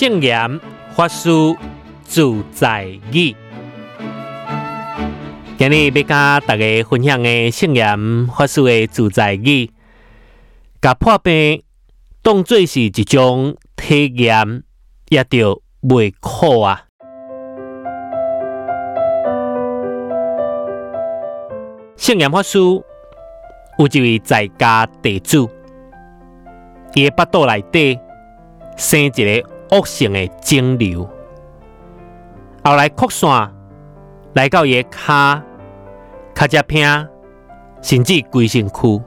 圣严法师自在语，今日要跟大家分享的圣严法师的自在语，甲破病当做是一种体验，也着袂苦啊。圣严法师有一位在家地主，伊的腹肚内底生一个。恶性的肿瘤，后来扩散来到伊骹，脚只片，甚至规身躯，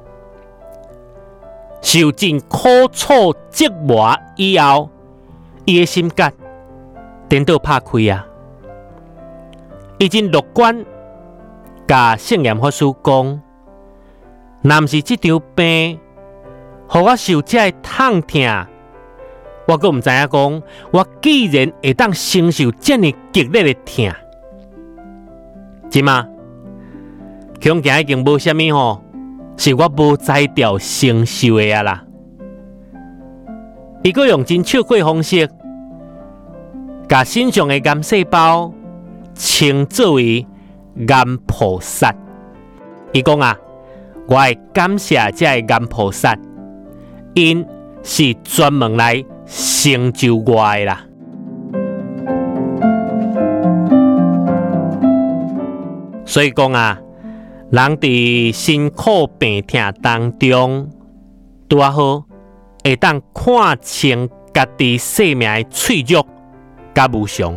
受尽苦楚折磨以后，伊的心结颠倒拍开啊！已经乐观，甲圣严法师讲，若毋是即场病，互我受这痛疼。我阁毋知影讲，我既然会当承受这么激烈的痛，即嘛，恐惊已经无虾米吼，是我无才调承受的啊啦。伊阁用真笑怪方式，甲身上的癌细胞称作为癌菩萨。伊讲啊，我会感谢这癌菩萨，因是专门来。成就我啦，所以讲啊，人伫辛苦病痛当中，拄啊好会当看清家己生命的脆弱甲无常，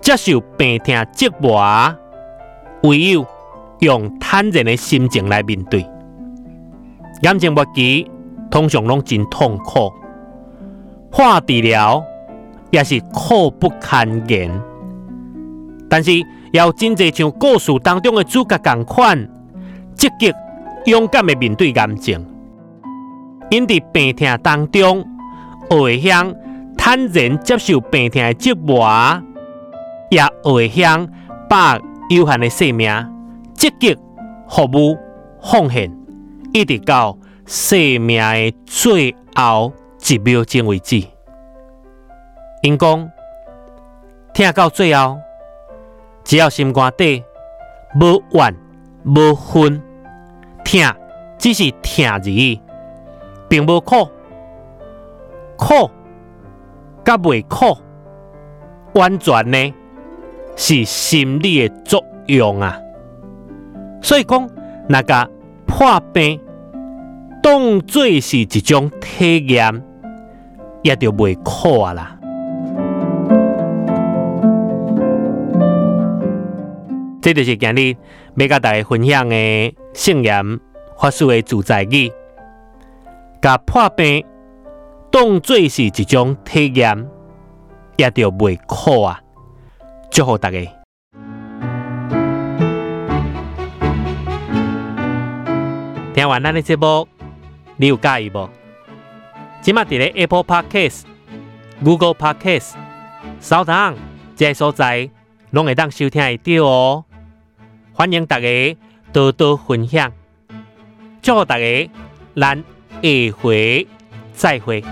接受病痛折磨，唯有用坦然的心情来面对。癌症末期通常拢真痛苦。化治疗也是苦不堪言，但是要真侪像故事当中的主角共款，积极勇敢的面对癌症，因伫病痛当中，学会向坦然接受病痛的折磨，也会向把有限的生命积极服务奉献，一直到生命的最后。一秒钟为止，因讲听到最后，只要心肝底无怨无恨，听只是听而已，并无苦，苦甲未苦，完全呢是心理的作用啊。所以讲那个破病当做是一种体验。也就袂苦啊啦！这就是今日要甲大家分享的圣言法师的自在语，甲破病当做是一种体验，也就袂苦啊！祝福大家！听完咱的节目，你有介意无？即马伫咧 Apple Podcast、Google Podcast、扫档这所在，拢会当收听会到哦。欢迎大家多多分享，祝大家，咱下回再会。